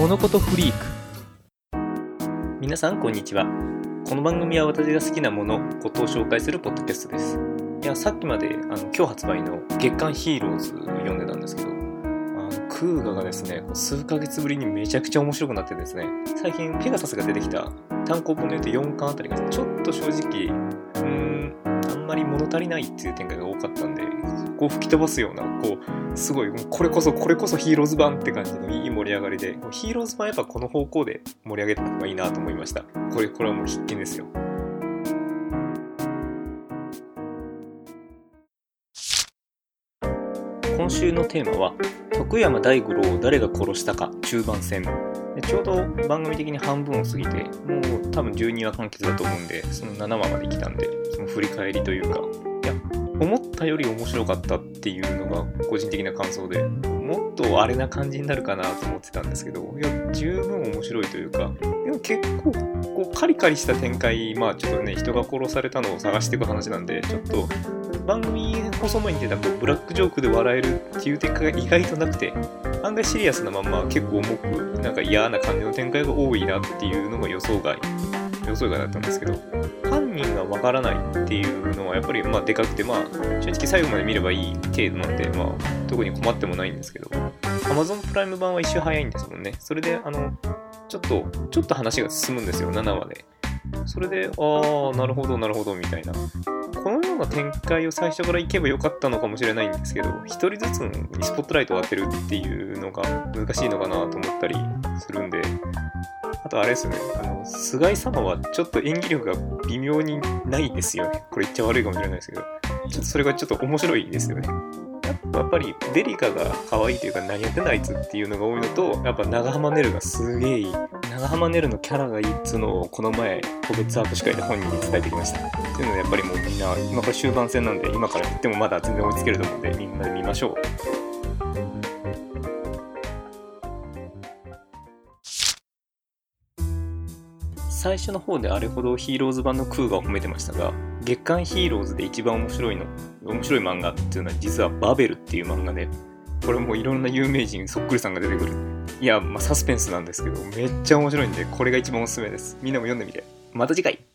物事フリーク。皆さんこんにちは。この番組は私が好きなものことを紹介するポッドキャストです。いやさっきまであの今日発売の月刊ヒーローズを読んでたんですけどあのクーガがですね数ヶ月ぶりにめちゃくちゃ面白くなってですね最近ペガサスが出てきた単行本で言うと4巻あたりがちょっと正直うーんまり物足りないっていう展開が多かったんでこう吹き飛ばすようなこうすごいこれこそこれこそヒーローズ版って感じのいい盛り上がりでヒーローズ版やっぱこの方向で盛り上げた方がいいなと思いました。これこれはもう必見ですよ。今週のテーマは徳山大五郎を誰が殺したか中盤戦。でちょうど番組的に半分を過ぎてもう多分12話完結だと思うんでその7話まで来たんでその振り返りというか。いや思ったより面白かったっていうのが個人的な感想でもっとあれな感じになるかなと思ってたんですけどいや十分面白いというかでも結構こうカリカリした展開まあちょっとね人が殺されたのを探していく話なんでちょっと番組放送前に出たこうブラックジョークで笑えるっていう展開が意外となくて案外シリアスなまんま結構重くなんか嫌な感じの展開が多いなっていうのが予想外予想外だったんですけど犯人がわからないっていうのはやっぱりまあでかくてまあ正直最後まで見ればいい程度なんでまあ特に困ってもないんですけど Amazon プライム版は一周早いんですもんね。それであのちょっとちょっと話が進むんですよ7話で。それでああなるほどなるほどみたいなこのような展開を最初からいけばよかったのかもしれないんですけど一人ずつにスポットライトを当てるっていうのが難しいのかなと思ったりするんであとあれですね、あの、菅井様はちょっと演技力が微妙にないですよね。これ言っちゃ悪いかもしれないですけど、ちょっとそれがちょっと面白いですよね。やっぱりデリカが可愛いというか何やってんだあいつっていうのが多いのと、やっぱ長浜ねるがすげえいい。長浜ねるのキャラがいいっつうのをこの前個別握手会で本人に伝えてきました。っていうのはやっぱりもうみんな、今これ終盤戦なんで今から言ってもまだ全然追いつけると思うんでみんなで見ましょう。最初の方であれほどヒーローズ版のクーが褒めてましたが月刊ヒーローズで一番面白いの面白い漫画っていうのは実はバベルっていう漫画でこれもいろんな有名人そっくりさんが出てくる。いや、まあ、サスペンスなんですけどめっちゃ面白いんでこれが一番おすすめです。みんなも読んでみて。また次回。